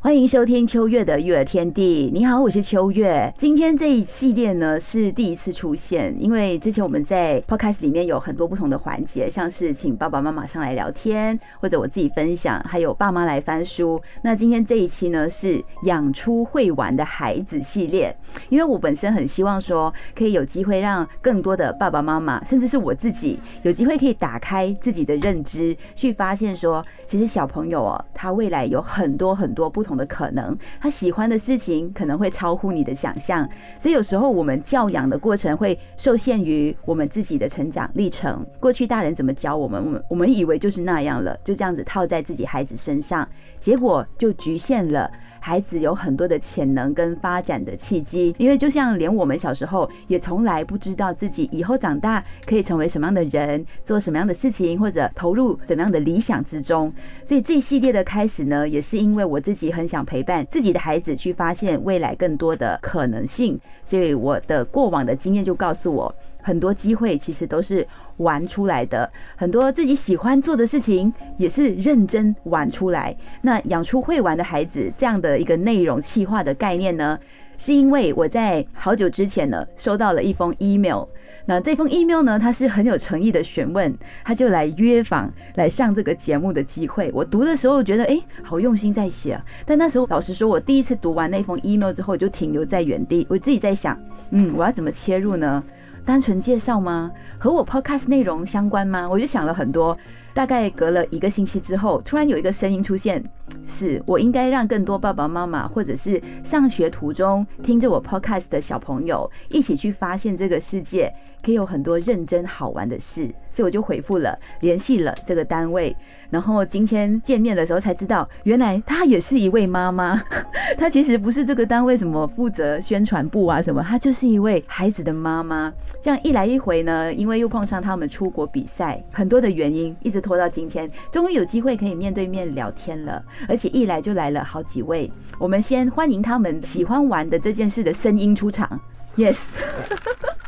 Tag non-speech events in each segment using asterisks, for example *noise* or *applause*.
欢迎收听秋月的育儿天地。你好，我是秋月。今天这一系列呢是第一次出现，因为之前我们在 podcast 里面有很多不同的环节，像是请爸爸妈妈上来聊天，或者我自己分享，还有爸妈来翻书。那今天这一期呢是养出会玩的孩子系列，因为我本身很希望说可以有机会让更多的爸爸妈妈，甚至是我自己，有机会可以打开自己的认知，去发现说，其实小朋友哦，他未来有很多很多不。的可能，他喜欢的事情可能会超乎你的想象，所以有时候我们教养的过程会受限于我们自己的成长历程。过去大人怎么教我们，我们我们以为就是那样了，就这样子套在自己孩子身上，结果就局限了。孩子有很多的潜能跟发展的契机，因为就像连我们小时候也从来不知道自己以后长大可以成为什么样的人，做什么样的事情，或者投入怎么样的理想之中。所以这一系列的开始呢，也是因为我自己很想陪伴自己的孩子去发现未来更多的可能性，所以我的过往的经验就告诉我。很多机会其实都是玩出来的，很多自己喜欢做的事情也是认真玩出来。那养出会玩的孩子这样的一个内容气化的概念呢，是因为我在好久之前呢收到了一封 email，那这封 email 呢，他是很有诚意的询问，他就来约访来上这个节目的机会。我读的时候觉得哎，好用心在写。但那时候老实说，我第一次读完那封 email 之后，就停留在原地，我自己在想，嗯，我要怎么切入呢？单纯介绍吗？和我 podcast 内容相关吗？我就想了很多。大概隔了一个星期之后，突然有一个声音出现，是我应该让更多爸爸妈妈，或者是上学途中听着我 podcast 的小朋友，一起去发现这个世界。可以有很多认真好玩的事，所以我就回复了，联系了这个单位。然后今天见面的时候才知道，原来她也是一位妈妈。*laughs* 她其实不是这个单位什么负责宣传部啊什么，她就是一位孩子的妈妈。这样一来一回呢，因为又碰上他们出国比赛，很多的原因，一直拖到今天，终于有机会可以面对面聊天了。而且一来就来了好几位，我们先欢迎他们喜欢玩的这件事的声音出场。Yes。*laughs*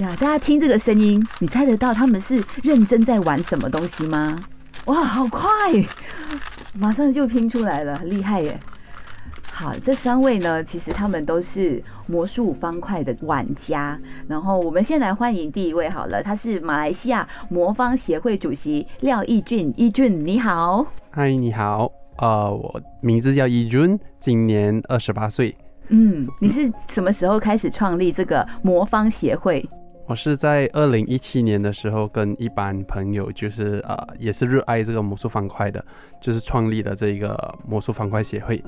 呀，大家听这个声音，你猜得到他们是认真在玩什么东西吗？哇，好快，马上就拼出来了，很厉害耶！好，这三位呢，其实他们都是魔术方块的玩家。然后我们先来欢迎第一位好了，他是马来西亚魔方协会主席廖义俊，义俊你好。嗨，你好，呃，我名字叫义俊，今年二十八岁。嗯，你是什么时候开始创立这个魔方协会？我是在二零一七年的时候，跟一班朋友，就是呃，也是热爱这个魔术方块的，就是创立了这个魔术方块协会。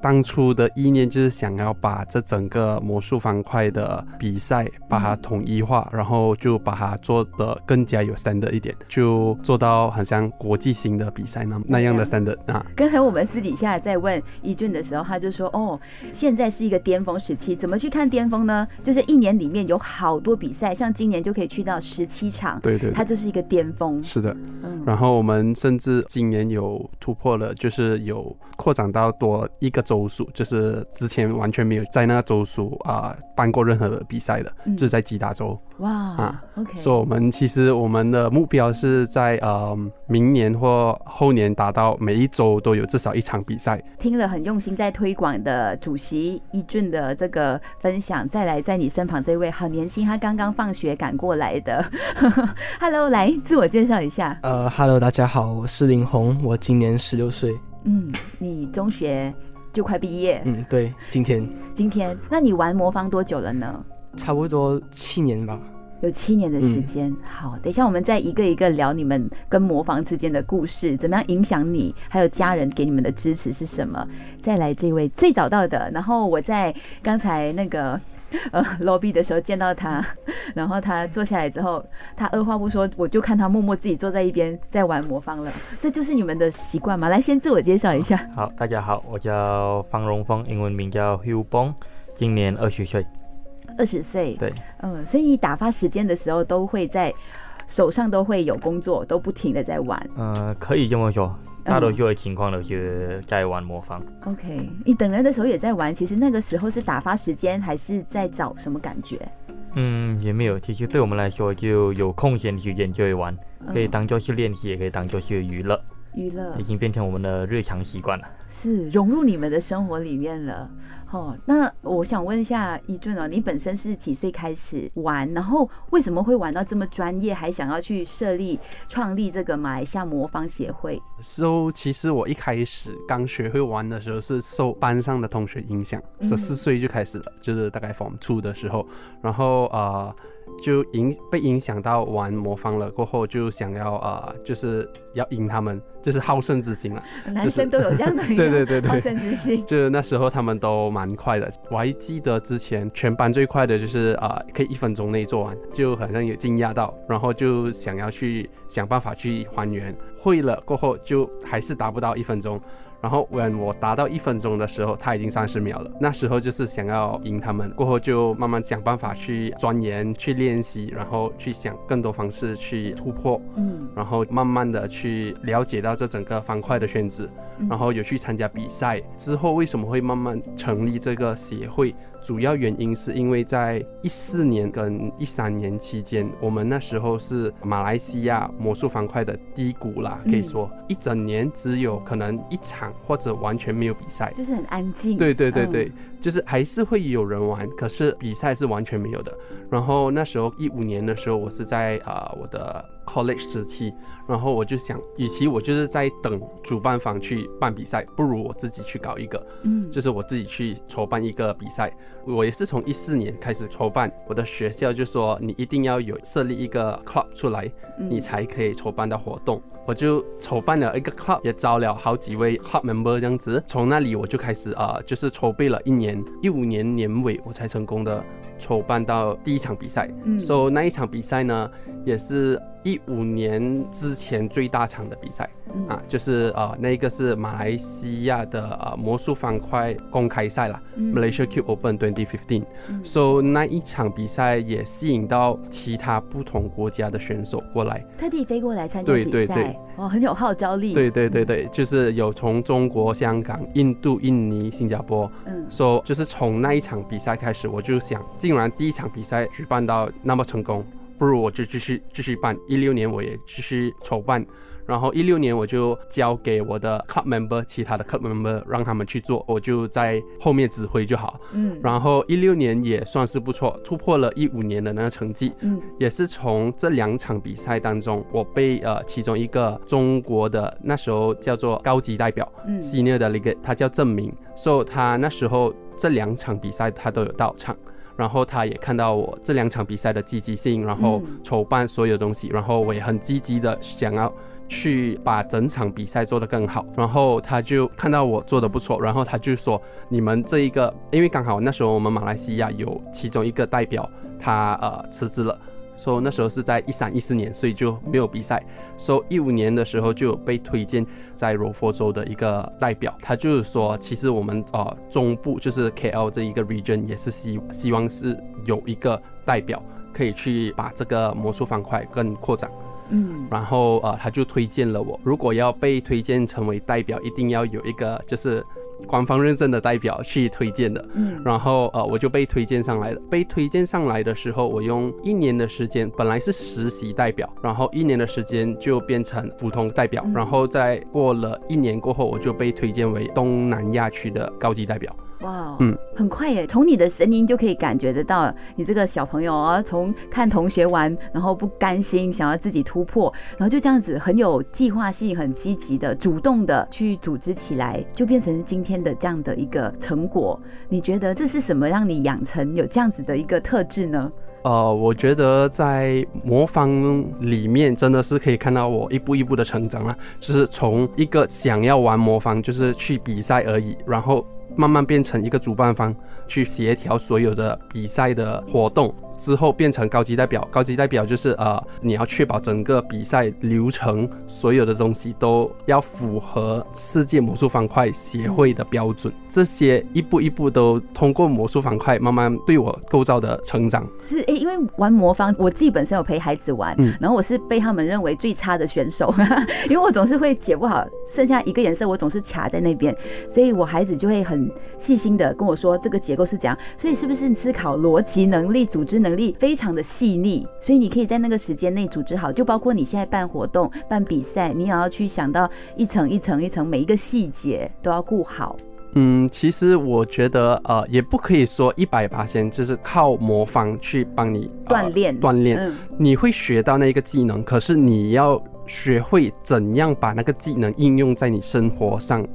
当初的意念就是想要把这整个魔术方块的比赛把它统一化，然后就把它做的更加有 standard 一点，就做到很像国际型的比赛那那样的 standard 啊。刚才我们私底下在问一俊的时候，他就说：“哦，现在是一个巅峰时期，怎么去看巅峰呢？就是一年里面有好多比赛，像今年就可以去到十七场，对对，它就是一个巅峰。是的，嗯。然后我们甚至今年有突破了，就是有扩展到多一个。州属就是之前完全没有在那个州属啊办过任何的比赛的，就是在吉达州。哇啊，OK。所以我们其实我们的目标是在呃明年或后年达到每一周都有至少一场比赛。听了很用心在推广的主席一俊的这个分享，再来在你身旁这位好年轻，他刚刚放学赶过来的。*laughs* Hello，来自我介绍一下。呃，Hello，大家好，我是林红，我今年十六岁。嗯，你中学？就快毕业，嗯，对，今天，今天，那你玩魔方多久了呢？差不多七年吧，有七年的时间。好，等一下我们再一个一个聊你们跟魔方之间的故事，怎么样影响你，还有家人给你们的支持是什么？再来这位最早到的，然后我在刚才那个。呃，lobby 的时候见到他，然后他坐下来之后，他二话不说，我就看他默默自己坐在一边在玩魔方了。这就是你们的习惯吗？来，先自我介绍一下。好，大家好，我叫方荣峰，英文名叫 Hugh Bong，今年二十岁。二十岁。对。嗯，所以你打发时间的时候都会在手上都会有工作，都不停的在玩。呃，可以这么说，大多数的情况都是在玩魔方。OK，你等人的时候也在玩，其实那个时候是打发时间，还是在找什么感觉？嗯，也没有，其实对我们来说，就有空闲时间就会玩，可以嗯当做是练习，也可以当做是娱乐，娱乐已经变成我们的日常习惯了。是融入你们的生活里面了。哦，那我想问一下一俊哦，你本身是几岁开始玩？然后为什么会玩到这么专业，还想要去设立创立这个马来西亚魔方协会？So，其实我一开始刚学会玩的时候是受班上的同学影响，嗯十四岁就开始了，就是大概 Form Two 的时候，然后呃就影被影响到玩魔方了，过后就想要呃就是要赢他们，就是好胜之心了。男生都有这样的一 *laughs* 对对对对个好胜之心。就是那时候他们都蛮快的，我还记得之前全班最快的就是啊、呃可以一分钟内做完，就好像有惊讶到，然后就想要去想办法去还原，会了过后就还是达不到一分钟。然后 when 我达到一分钟的时候，他已经三十秒了。那时候就是想要赢他们，过后就慢慢想办法去钻研、去练习，然后去想更多方式去突破。嗯，然后慢慢的去了解到这整个方块的圈子，嗯然后有去参加比赛。之后为什么会慢慢成立这个协会？主要原因是因为在一四年跟一三年期间，我们那时候是马来西亚魔术方块的低谷啦，可以嗯说一整年只有可能一场或者完全没有比赛。就是很安静。对对对嗯对，就是还是会有人玩，可是比赛是完全没有的。然后那时候一五年的时候，我是在啊、呃我的 college 时期，然后我就想，与其我就是在等主办方去办比赛，不如我自己去搞一个，嗯，就是我自己去筹办一个比赛。我也是从一四年开始筹办，我的学校就说你一定要有设立一个 club 出来，嗯你才可以筹办到活动。我就筹办了一个 club，也招了好几位 club member 这样子。从那里我就开始啊、呃就是筹备了一年，一五年年尾我才成功的筹办到第一场比赛。嗯 so 那一场比赛呢，也是一五年之前最大场的比赛嗯。啊，就是呃那个是马来西亚的呃魔术方块公开赛啦、嗯。M a l a y s i a Cube Open 2015。嗯。So 那一场比赛也吸引到其他不同国家的选手过来。特地飞过来参加对比赛，对对。哦，很有号召力。对对对对，就是有从中国、香港、印度、印尼、新加坡，嗯，说、so, 就是从那一场比赛开始，我就想，竟然第一场比赛举办到那么成功，不如我就继续继续办。一六年我也继续筹办，然后一六年我就交给我的 club member，其他的 club member 让他们去做，我就在后面指挥就好。嗯，然后一六年也算是不错，突破了一五年的那个成绩。嗯也是从这两场比赛当中，我被呃其中一个中国的那时候叫做高级代表嗯 senior 的那个，他叫郑明，所以他那时候这两场比赛他都有到场。然后他也看到我这两场比赛的积极性，然后嗯筹办所有东西，然后我也很积极的想要去把整场比赛做得更好。然后他就看到我做得不错，然后他就说：“你们这一个，因为刚好那时候我们马来西亚有其中一个代表他呃辞职了。”说、那时候是在一三一四年，所以就没有比赛。说一五年的时候就有被推荐在柔佛州的一个代表，他就是说，其实我们呃中部就是 KL 这一个 region 也是希希望是有一个代表可以去把这个魔术方块更扩展。嗯然后呃，他就推荐了我，如果要被推荐成为代表，一定要有一个就是官方认证的代表去推荐的。嗯然后呃，我就被推荐上来了。被推荐上来的时候，我用一年的时间，本来是实习代表，然后一年的时间就变成普通代表，嗯然后再过了一年过后，我就被推荐为东南亚区的高级代表。哇哦，嗯很快耶，从你的声音就可以感觉得到，你这个小朋友啊，从看同学玩，然后不甘心，想要自己突破，然后就这样子很有计划性、很积极的、主动的去组织起来，就变成今天的这样的一个成果。你觉得这是什么让你养成有这样子的一个特质呢？呃，我觉得在魔方里面真的是可以看到我一步一步的成长了，就是从一个想要玩魔方，就是去比赛而已，然后慢慢变成一个主办方，去协调所有的比赛的活动，之后变成高级代表，高级代表就是呃，你要确保整个比赛流程所有的东西都要符合世界魔术方块协会的标准，这些一步一步都通过魔术方块慢慢对我构造的成长。是诶、因为玩魔方，我自己本身有陪孩子玩，然后我是被他们认为最差的选手，*laughs* 因为我总是会解不好，剩下一个颜色我总是卡在那边，所以我孩子就会很细心的跟我说这个结构是怎样，所以是不是思考逻辑能力、组织能力非常的细腻，所以你可以在那个时间内组织好，就包括你现在办活动、办比赛，你也要去想到一层一层一层每一个细节都要顾好。嗯，其实我觉得呃，也不可以说一百八先就是靠魔方去帮你、呃锻炼。锻炼，嗯。你会学到那个技能，可是你要学会怎样把那个技能应用在你生活上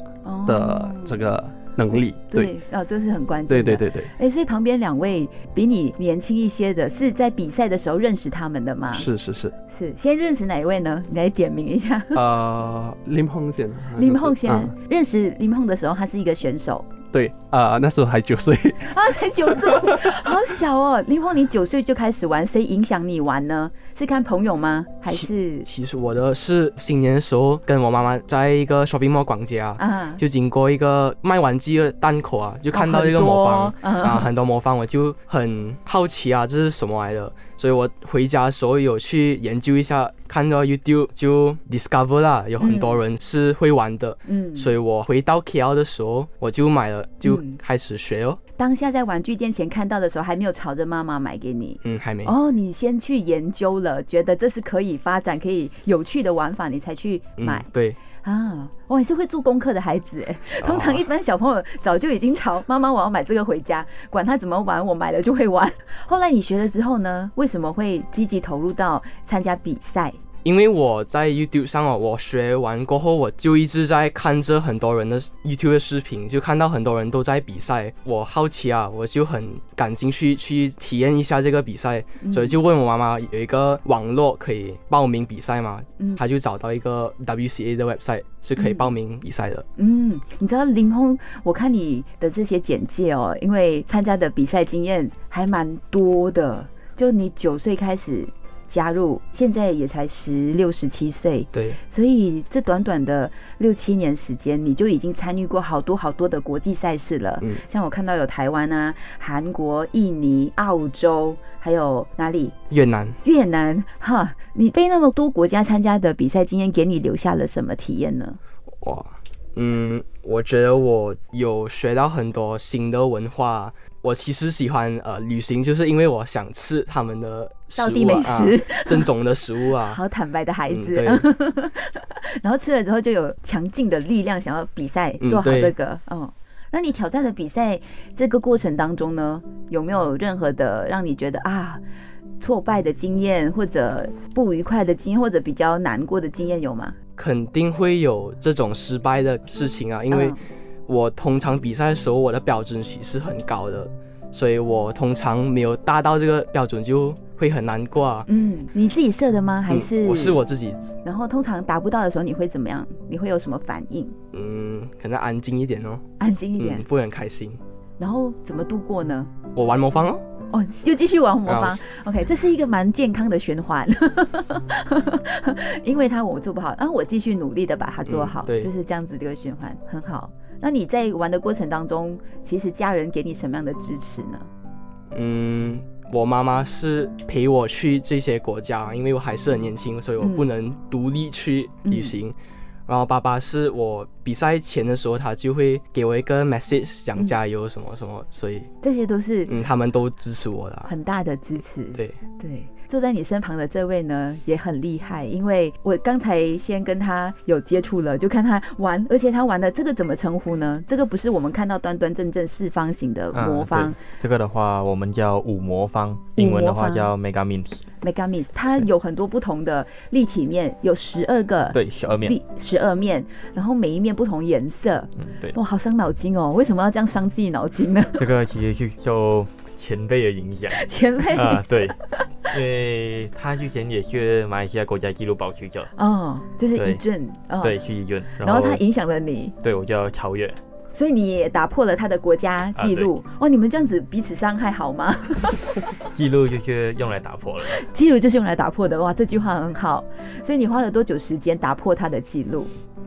的这个能力。对，啊，哦，这是很关键的。对对对对，哎，所以旁边两位比你年轻一些的，是在比赛的时候认识他们的吗？是是是。是，先认识哪一位呢？你来点名一下。呃，林鹏先，*laughs* 林鹏先、嗯认识林鹏的时候，他是一个选手对，呃，那时候还九岁，*laughs* 啊，才九岁，好小哦。林峰，你九岁就开始玩，谁影响你玩呢？是看朋友吗？还是其实我的是新年的时候跟我妈妈在一个 shopping mall 逛街啊，啊？就经过一个卖玩具的档口啊，就看到一个魔方、嗯啊，很多魔方，我就很好奇啊，这是什么来的？所以我回家的时候有去研究一下，看到 YouTube 就 discover 啦，有很多人是会玩的，嗯，所以我回到 KL 的时候，我就买了，就嗯开始学哦。当下在玩具店前看到的时候，还没有朝着妈妈买给你。嗯，还没。哦，你先去研究了，觉得这是可以发展、可以有趣的玩法，你才去买嗯、。对，啊，我还是会做功课的孩子哎。哦通常一般小朋友早就已经吵妈妈我要买这个回家，管他怎么玩，我买了就会玩。后来你学了之后呢，为什么会积极投入到参加比赛？因为我在 YouTube 上哦，我学完过后，我就一直在看着很多人的 YouTube 的视频，就看到很多人都在比赛，我好奇啊，我就很感兴趣去体验一下这个比赛，嗯所以就问我妈妈有一个网络可以报名比赛吗？嗯她就找到一个 WCA 的 website 是可以报名比赛的。嗯，你知道林峰，我看你的这些简介哦，因为参加的比赛经验还蛮多的，就你九岁开始加入，现在也才十六、十七岁，对，所以这短短的六七年时间，你就已经参与过好多好多的国际赛事了。嗯像我看到有台湾啊、韩国、印尼、澳洲，还有哪里？越南。越南。哈，你被那么多国家参加的比赛经验，给你留下了什么体验呢？哇，嗯，我觉得我有学到很多新的文化。我其实喜欢呃旅行，就是因为我想吃他们的食物、啊、道地美食，啊正宗的食物啊。*laughs* 好坦白的孩子。嗯 *laughs* 然后吃了之后就有强劲的力量，想要比赛嗯做好对这个。嗯，那你挑战的比赛这个过程当中呢，有没有任何的让你觉得啊挫败的经验，或者不愉快的经验，或者比较难过的经验有吗？肯定会有这种失败的事情啊，因为嗯我通常比赛的时候，我的标准其实很高的，所以我通常没有达到这个标准就会很难过啊。嗯，你自己设的吗？还嗯是、我是我自己，然后通常达不到的时候，你会怎么样？你会有什么反应？嗯，可能安静一点哦，安静一点，嗯，不会很开心。然后怎么度过呢？我玩魔方哦，哦，又继续玩魔方啊。OK，这是一个蛮健康的循环，*laughs* 因为他我做不好，然后我继续努力的把它做好，嗯对就是这样子的一个循环，很好。那你在玩的过程当中，其实家人给你什么样的支持呢？嗯，我妈妈是陪我去这些国家，因为我还是很年轻，所以我嗯不能独立去旅行。然后爸爸是我比赛前的时候，他就会给我一个 message 讲嗯加油什么什么，所以这些都是嗯，他们都支持我的啊、很大的支持。对，对，坐在你身旁的这位呢也很厉害，因为我刚才先跟他有接触了，就看他玩，而且他玩的这个怎么称呼呢？这个不是我们看到端端正正四方形的啊魔方、这个的话，我们叫五魔方，英文的话叫 Mega Mint，Mega Miss，它有很多不同的立体面，有十二个对，十二面，立十二面，然后每一面不同颜色，嗯，对，哇，好伤脑筋哦！为什么要这样伤自己脑筋呢？这个其实是受前辈的影响 *laughs* 前辈，啊，对，因为他之前也是马来西亚国家纪录保持者，哦，就是对一阵，哦，对，是一俊，然后他影响了你，对我叫超越，所以你也打破了他的国家纪录。哇，你们这样子彼此伤害好吗？*laughs* *laughs* 记录就是用来打破了。记录就是用来打破的。哇，这句话很好。所以你花了多久时间打破他的记录？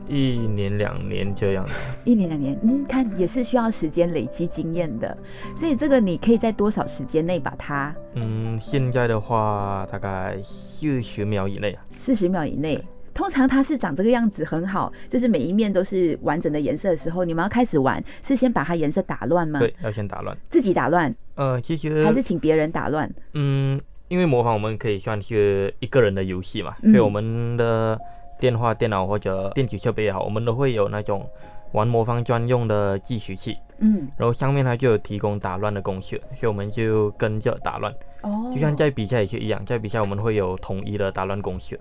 一年两年这样的，一年两年，嗯，看也是需要时间累积经验的。所以这个你可以在多少时间内把它？嗯，现在的话大概四十秒以内啊。四十秒以内，通常它是长这个样子很好，就是每一面都是完整的颜色的时候，你们要开始玩，是先把它颜色打乱吗？对，要先打乱。自己打乱？呃，其实还是请别人打乱。嗯，因为模仿我们可以算是一个人的游戏嘛，所以我们的。电话、电脑或者电子设备也好，我们都会有那种玩魔方专用的计时器，嗯，然后上面它就有提供打乱的公式，所以我们就跟着打乱，哦，就像在比赛也是一样，在比赛我们会有统一的打乱公式。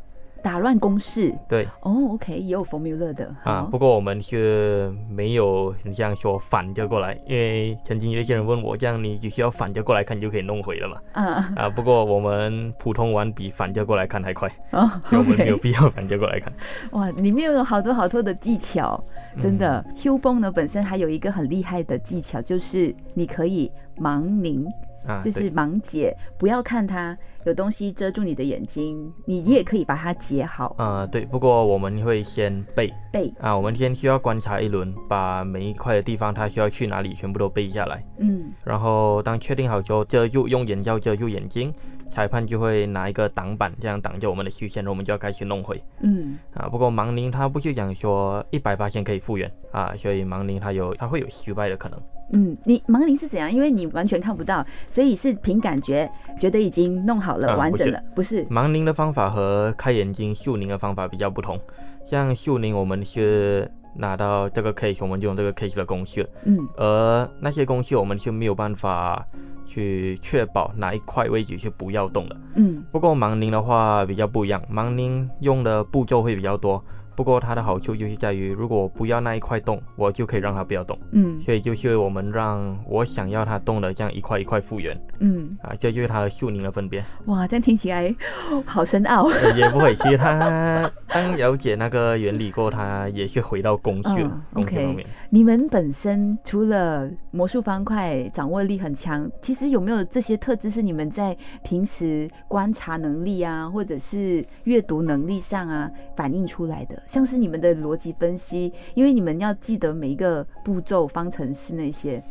打乱公式，对哦，OK，也有 formula 的啊。不过我们是没有很像说反着过来，因为曾经有一些人问我，这样你只需要反着过来看就可以弄回了嘛？啊啊！不过我们普通玩比反着过来看还快，*laughs* 哦，*laughs* 我们没有必要反着过来看。哇，里面有好多好多的技巧，真的。Hugh Bong 呢本身还有一个很厉害的技巧，就是你可以盲拧。就是盲解，不要看它有东西遮住你的眼睛，你你也可以把它解好。呃，对，不过我们会先背背啊，我们先需要观察一轮，把每一块的地方它需要去哪里全部都背下来。嗯，然后当确定好之后，遮住用眼罩遮住眼睛，裁判就会拿一个挡板这样挡着我们的视线，然后我们就要开始弄回。嗯，啊，不过盲拧它不是讲说一百八千可以复原啊，所以盲拧它有它会有失败的可能。嗯，你盲灵是怎样？因为你完全看不到，所以是凭感觉觉得已经弄好了，完整了，不是？盲灵的方法和开眼睛秀灵的方法比较不同。像秀灵，我们是拿到这个 case，我们就用这个 case 的公式。嗯。而那些公式，我们是没有办法去确保哪一块位置是不要动的。嗯。不过盲拧的话比较不一样，盲拧用的步骤会比较多。不过它的好处就是在于，如果我不要那一块动，我就可以让它不要动。嗯，所以就是我们让我想要它动的这样一块一块复原。嗯，啊，这就是它和秀宁的分别。哇，这样听起来 *laughs* 好深奥。也不会，其实它当了解那个原理过，它也是回到公式公式方面。你们本身除了魔术方块掌握力很强，其实有没有这些特质是你们在平时观察能力啊，或者是阅读能力上啊反映出来的？像是你们的逻辑分析，因为你们要记得每一个步骤、方程式那些，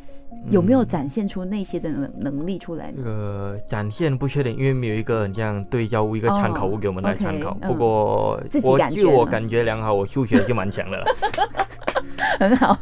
有没有展现出那些的能能力出来？呃，展现不确定，因为没有一个很像对焦物、一个参考物给我们来参考。不过我就我感觉良好，我数学就蛮强的了。*laughs* 很好，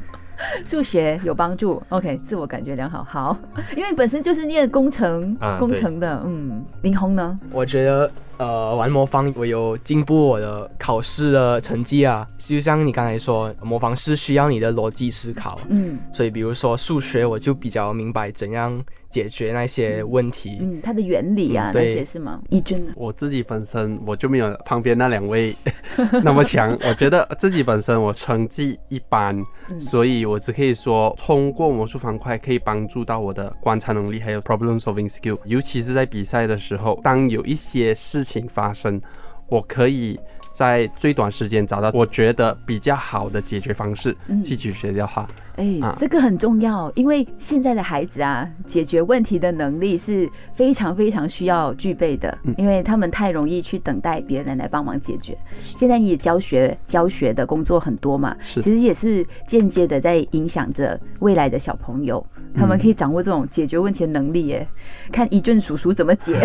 数学有帮助。OK，自我感觉良好。好，因为本身就是念工程工程的。嗯，林红呢？我觉得。呃，玩魔方我有进步我的考试的成绩啊，就像你刚才说，魔方是需要你的逻辑思考，嗯，所以比如说数学，我就比较明白怎样解决那些问题，嗯，它的原理啊那些是吗？一军，我自己本身我就没有旁边那两位 *laughs* 那么强，*laughs* 我觉得自己本身我成绩一般，所以我只可以说通过魔术方块可以帮助到我的观察能力，还有 problem solving skill，尤其是在比赛的时候，当有一些事。情发生，我可以在最短时间找到我觉得比较好的解决方式，去解决掉它。哎，这个很重要，因为现在的孩子啊，解决问题的能力是非常非常需要具备的，因为他们太容易去等待别人来帮忙解决。现在你也教学教学的工作很多嘛，其实也是间接的在影响着未来的小朋友，他们可以掌握这种解决问题的能力。耶，看一俊叔叔怎么解，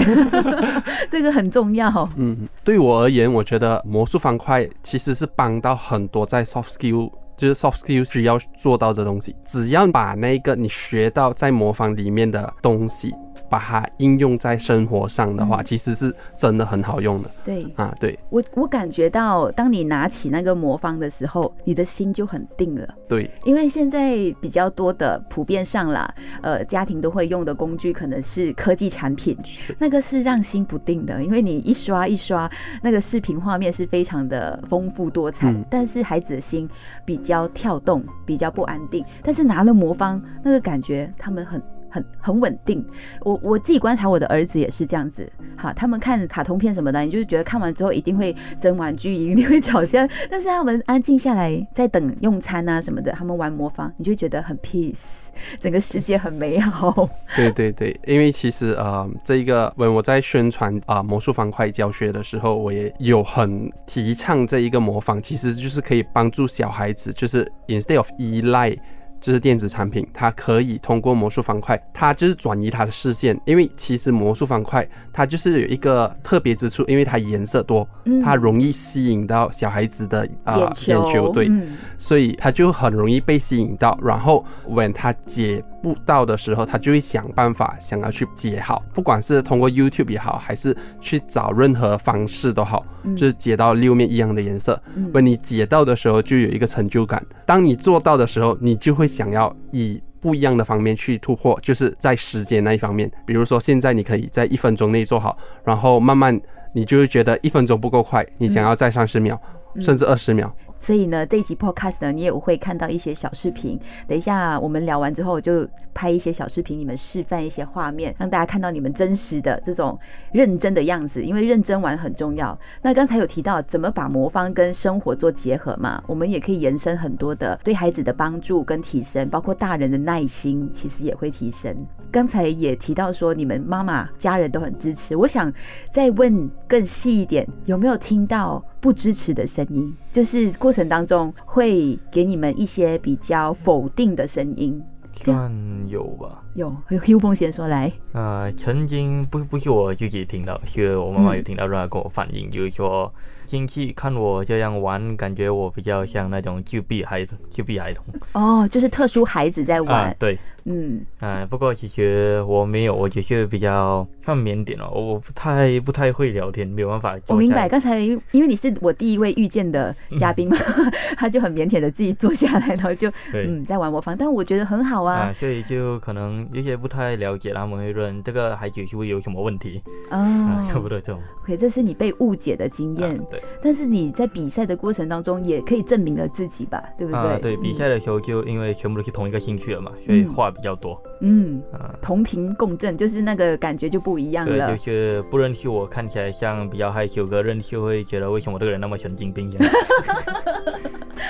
*laughs* 这个很重要。嗯，对我而言，我觉得魔术方块其实是帮到很多在 soft skill。就是 soft skills 需要做到的东西，只要把那个你学到在模仿里面的东西。把它应用在生活上的话，其实是真的很好用的。对啊，对我我感觉到，当你拿起那个魔方的时候，你的心就很定了。对，因为现在比较多的普遍上啦，呃，家庭都会用的工具可能是科技产品，那个是让心不定的。因为你一刷一刷，那个视频画面是非常的丰富多彩，但是孩子的心比较跳动，比较不安定。但是拿了魔方，那个感觉他们很。很很稳定。我我自己观察我的儿子也是这样子，好，他们看卡通片什么的，你就是觉得看完之后一定会争玩具，一定会吵架，*laughs* 但是他们安静下来在等用餐啊什么的，他们玩魔方，你就觉得很 peace，整个世界很美好。*laughs* 对对对，因为其实呃，这一个 when 我在宣传啊魔术方块教学的时候，我也有很提倡这一个魔方，其实就是可以帮助小孩子，就是 instead of 依赖。就是电子产品，它可以通过魔术方块，它就是转移它的视线，因为其实魔术方块它就是有一个特别之处，因为它颜色多，它容易吸引到小孩子的啊眼球，对，所以它就很容易被吸引到，然后 when 它解不到的时候，他就会想办法想要去解好，不管是通过 YouTube 也好，还是去找任何方式都好，就是解到六面一样的颜色。when 你解到的时候，就有一个成就感。当你做到的时候，你就会想要以不一样的方面去突破，就是在时间那一方面。比如说现在你可以在一分钟内做好，然后慢慢你就会觉得一分钟不够快，你想要再三十秒，甚至二十秒。所以呢，这一集 podcast 呢，你也会看到一些小视频。等一下我们聊完之后，就拍一些小视频，你们示范一些画面，让大家看到你们真实的这种认真的样子。因为认真玩很重要。那刚才有提到怎么把魔方跟生活做结合嘛，我们也可以延伸很多的对孩子的帮助跟提升，包括大人的耐心，其实也会提升。刚才也提到说，你们妈妈家人都很支持。我想再问更细一点，有没有听到不支持的声音？就是过程当中会给你们一些比较否定的声音，算有吧？有，有有风险说来。呃，曾经不不是我自己听到，是我妈妈有听到，然后跟我反映，就是说。亲戚看我这样玩，感觉我比较像那种旧币孩童，旧币孩童。哦，就是特殊孩子在玩。对，嗯，啊，不过其实我没有，我只是比较很腼腆哦，我不太不太会聊天，没有办法。我明白，刚才因为你是我第一位遇见的嘉宾嘛，*laughs* 他就很腼腆的自己坐下来，然后就嗯在玩魔方，但我觉得很好啊。所以就可能有些不太了解，他们会问这个孩子是不是有什么问题啊？差不多这种。OK，这是你被误解的经验。对。但是你在比赛的过程当中，也可以证明了自己吧，对不对？啊，对，比赛的时候就因为全部都是同一个兴趣了嘛，所以话比较多。嗯，同频共振，就是那个感觉就不一样了。对，就是不认识我，看起来像比较害羞，哥认识会觉得为什么这个人那么神经病？*laughs*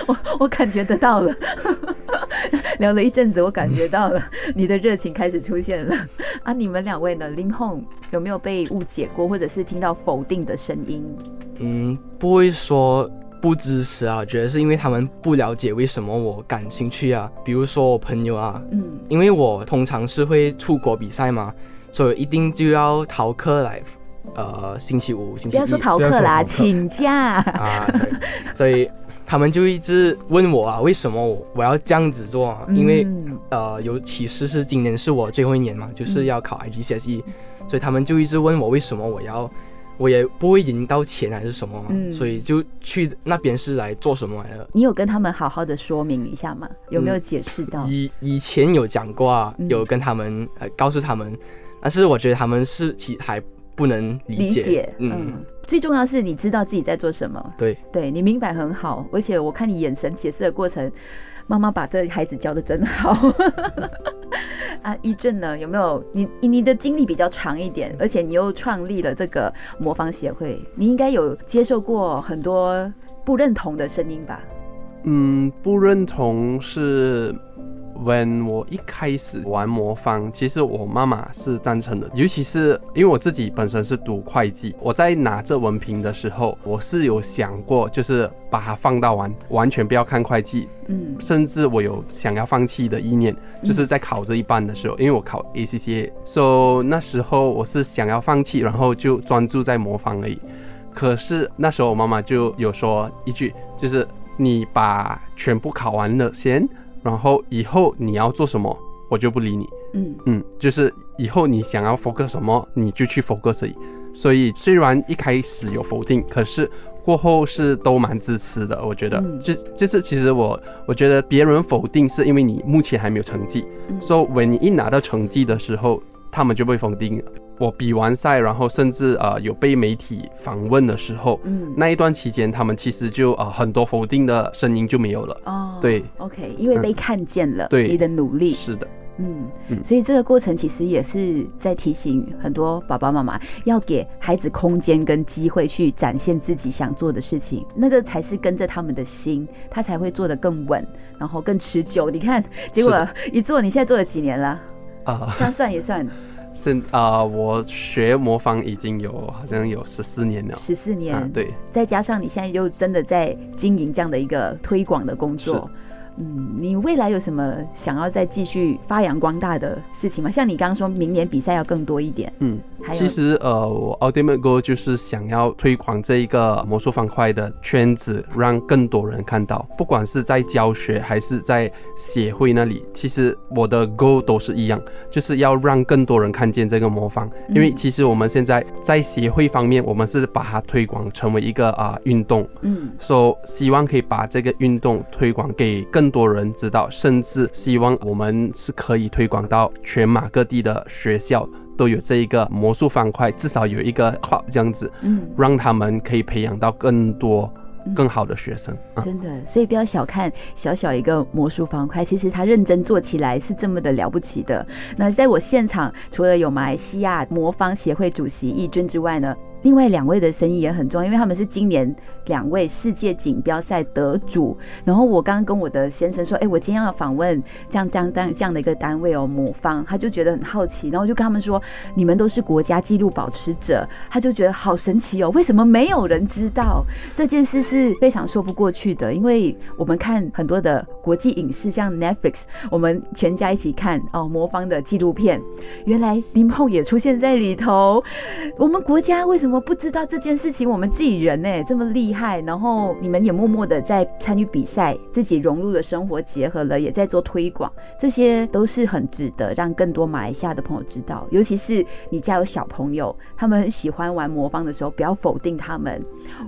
我我感觉得到了，*laughs* 聊了一阵子，我感觉到了你的热情开始出现了。啊，你们两位呢？林红有没有被误解过，或者是听到否定的声音？嗯，不会说不支持啊，觉得是因为他们不了解为什么我感兴趣啊。比如说我朋友啊，嗯，因为我通常是会出国比赛嘛，所以一定就要逃课来，呃，星期五、星期不要说逃课啦，请假啊，所以他们就一直问我啊，为什么我我要这样子做？啊？因为呃，尤其是是今年是我最后一年嘛，就是要考 IGCSE，所以他们就一直问我为什么我要。我也不会赢到钱还是什么，所以就去那边是来做什么来的？你有跟他们好好的说明一下吗？有没有解释到？以以前有讲过啊，有跟他们呃告诉他们，但是我觉得他们是其还不能理解。嗯，最重要是你知道自己在做什么。对，对你明白很好，而且我看你眼神解释的过程。妈妈把这孩子教的真好 *laughs* 啊！一正呢，有没有你你的经历比较长一点，而且你又创立了这个魔方协会，你应该有接受过很多不认同的声音吧？嗯，不认同是。When 我一开始玩魔方，其实我妈妈是赞成的，尤其是因为我自己本身是读会计，我在拿这文凭的时候，我是有想过，就是把它放到完，完全不要看会计，嗯，甚至我有想要放弃的意念，就是在考这一半的时候，因为我考 ACCA，so 那时候我是想要放弃，然后就专注在魔方而已。可是那时候我妈妈就有说一句，就是你把全部考完了先。然后以后你要做什么，我就不理你。嗯嗯，就是以后你想要 focus 什么，你就去 focus 而已。所以虽然一开始有否定，可是过后是都蛮支持的。我觉得，就就是其实我我觉得别人否定是因为你目前还没有成绩。所以 when 你一拿到成绩的时候。他们就被否定。我比完赛，然后甚至呃有被媒体访问的时候，嗯，那一段期间，他们其实就呃很多否定的声音就没有了。哦，对，OK，因为被看见了，对你的努力是的。嗯，所以这个过程其实也是在提醒很多爸爸妈妈，要给孩子空间跟机会去展现自己想做的事情，那个才是跟着他们的心，他才会做得更稳，然后更持久。你看，结果一做，你现在做了几年了？啊，这样算一算。是啊，我学魔方已经有好像有十四年了。十四年，对，再加上你现在又真的在经营这样的一个推广的工作。嗯，你未来有什么想要再继续发扬光大的事情吗？像你刚刚说明年比赛要更多一点。嗯，其实呃，我 Ultimate Goal 就是想要推广这一个魔术方块的圈子，让更多人看到。不管是在教学还是在协会那里，其实我的 goal 都是一样，就是要让更多人看见这个魔方。因为其实我们现在在协会方面，我们是把它推广成为一个啊运动。嗯，所、so, 希望可以把这个运动推广给更。多人知道，甚至希望我们是可以推广到全马各地的学校都有这一个魔术方块，至少有一个 club 这样子，嗯，让他们可以培养到更多更好的学生。真的，所以不要小看小小一个魔术方块，其实他认真做起来是这么的了不起的。那在我现场，除了有马来西亚魔方协会主席易军之外呢？另外两位的声音也很重要，因为他们是今年两位世界锦标赛得主。然后我刚刚跟我的先生说：“哎，我今天要访问这样这样这样这样的一个单位哦，魔方。”他就觉得很好奇，然后就跟他们说：“你们都是国家纪录保持者。”他就觉得好神奇哦，为什么没有人知道这件事是非常说不过去的？因为我们看很多的国际影视，像 Netflix，我们全家一起看哦，魔方的纪录片，原来林梦也出现在里头。我们国家为什么？怎么不知道这件事情？我们自己人呢这么厉害，然后你们也默默的在参与比赛，自己融入了生活，结合了，也在做推广，这些都是很值得让更多马来西亚的朋友知道。尤其是你家有小朋友，他们很喜欢玩魔方的时候，不要否定他们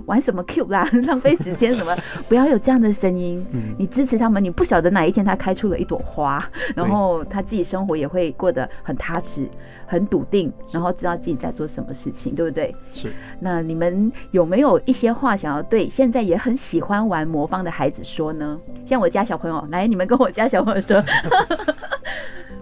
玩什么 Q 啦，*laughs* 浪费时间什么，不要有这样的声音。你支持他们，你不晓得哪一天他开出了一朵花，然后他自己生活也会过得很踏实。很笃定，然后知道自己在做什么事情，对不对？是。那你们有没有一些话想要对现在也很喜欢玩魔方的孩子说呢？像我家小朋友，来，你们跟我家小朋友说。*laughs*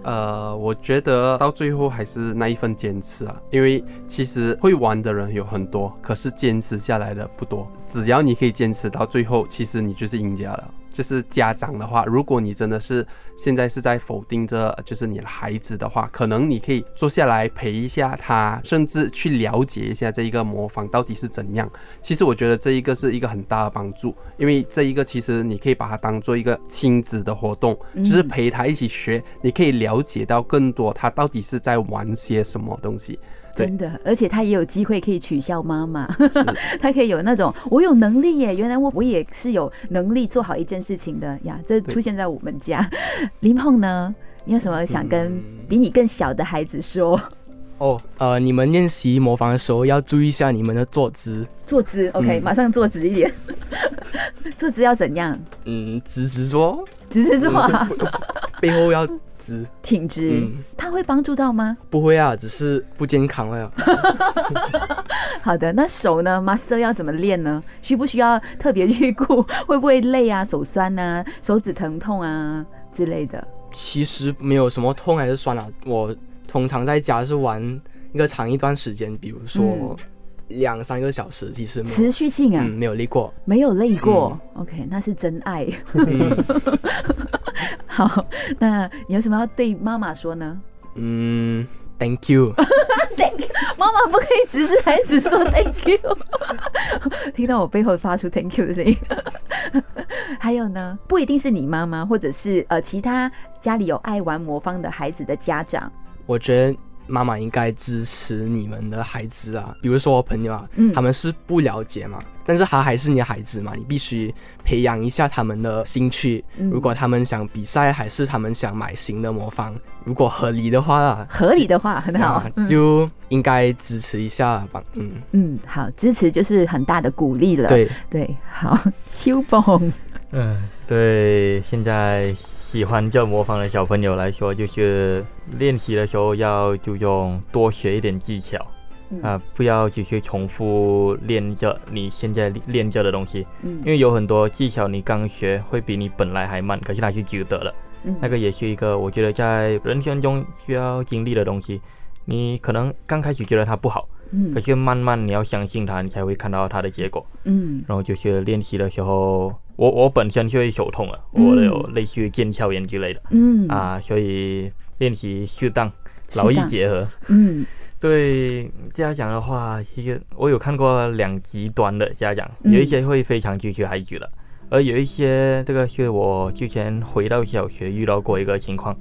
呃，我觉得到最后还是那一份坚持啊，因为其实会玩的人有很多，可是坚持下来的不多。只要你可以坚持到最后，其实你就是赢家了。就是家长的话，如果你真的是现在是在否定着，就是你的孩子的话，可能你可以坐下来陪一下他，甚至去了解一下这一个模仿到底是怎样。其实我觉得这一个是一个很大的帮助，因为这一个其实你可以把它当做一个亲子的活动，就是陪他一起学，你可以了解到更多他到底是在玩些什么东西。真的，而且他也有机会可以取笑妈妈，*laughs* 他可以有那种我有能力耶，原来我我也是有能力做好一件事情的呀。这出现在我们家，*laughs* 林碰呢，你有什么想跟比你更小的孩子说？哦，呃，你们练习模仿的时候要注意一下你们的坐姿。坐姿，OK，马上坐直一点。*laughs* 坐姿要怎样？嗯，直直坐。直直坐。背后要。直挺直，它会帮助到吗？不会啊，只是不健康了。*laughs* 好的，那手呢？muscle 要怎么练呢？需不需要特别去顾？*laughs* 会不会累啊？手酸啊？手指疼痛啊之类的？其实没有什么痛还是酸啊。我通常在家是玩一个长一段时间，比如说两三个小时，其实持续性啊，没有累过，没有累过。OK，那是真爱。*laughs* *laughs* 好，那你有什么要对妈妈说呢？嗯，Thank you。*laughs* Thank you，妈妈不可以只是孩子说 Thank you。*laughs* 听到我背后发出 Thank you 的声音。还有呢，不一定是你妈妈，或者是呃其他家里有爱玩魔方的孩子的家长。我觉得。妈妈应该支持你们的孩子啊，比如说我朋友啊，他们是不了解嘛，但是他还是你的孩子嘛，你必须培养一下他们的兴趣。如果他们想比赛，还是他们想买新的魔方，如果合理的话，合理的话很好，就应该支持一下吧。嗯嗯，好，支持就是很大的鼓励了。对对，好，Hubong，嗯，对，现在。喜欢这模仿的小朋友来说，就是练习的时候要注重多学一点技巧，啊，不要继续重复练着你现在练着的东西，嗯，因为有很多技巧你刚学会比你本来还慢，可是它是值得的，嗯，那个也是一个我觉得在人生中需要经历的东西，你可能刚开始觉得它不好，嗯，可是慢慢你要相信它，你才会看到它的结果，嗯，然后就是练习的时候，我我本身就会手痛啊，我有类似于腱鞘炎之类的，嗯，啊，所以练习适当，劳逸结合，嗯。对家长的话，其实我有看过两极端的家长，有一些会非常支持孩子的，而有一些这个是我之前回到小学遇到过一个情况，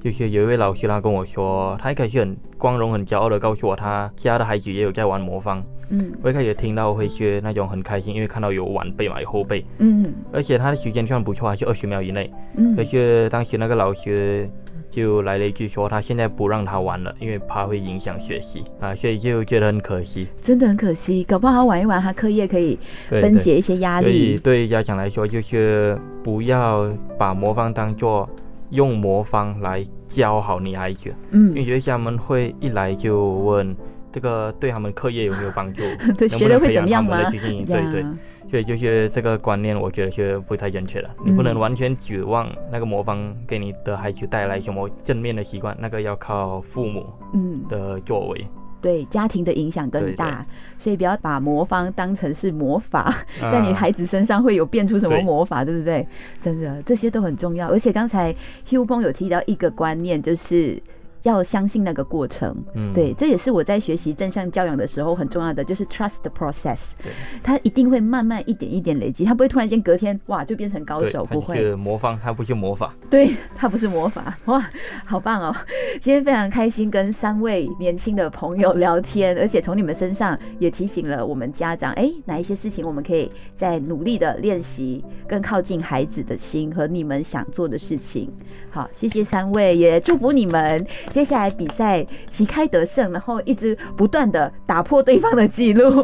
就是有一位老师他跟我说，他一开始很光荣、很骄傲的告诉我，他家的孩子也有在玩魔方。嗯，我一开始听到会是那种很开心，因为看到有晚辈嘛，有后辈。嗯，而且他的时间算不错，还是二十秒以内。嗯，可是当时那个老师。就来了一句说他现在不让他玩了，因为怕会影响学习啊，所以就觉得很可惜，真的很可惜。搞不好玩一玩，他课业可以分解一些压力。所以对家长来说，就是不要把魔方当做用魔方来教好你孩子，嗯，因为有些他们会一来就问这个对他们课业有没有帮助，*laughs* 对学的会怎么样吗？对对。所以就是这个观念，我觉得是不太正确的。你不能完全指望那个魔方给你的孩子带来什么正面的习惯，那个要靠父母嗯的作为，对家庭的影响更大。所以不要把魔方当成是魔法，*laughs* 在你孩子身上会有变出什么魔法，对不对？真的这些都很重要。而且刚才 Hugh 峰有提到一个观念，就是。要相信那个过程，嗯，对，这也是我在学习正向教养的时候很重要的，就是 trust the process。对，他一定会慢慢一点一点累积，他不会突然间隔天哇就变成高手，不会。魔方，他不是魔法。对，他不是魔法。哇，好棒哦！今天非常开心跟三位年轻的朋友聊天，而且从你们身上也提醒了我们家长，哎，哪一些事情我们可以再努力的练习，更靠近孩子的心和你们想做的事情。好，谢谢三位，也祝福你们。接下来比赛旗开得胜，然后一直不断的打破对方的记录。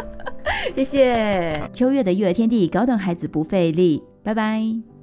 *laughs* 谢谢秋月的育儿天地，高等孩子不费力。拜拜。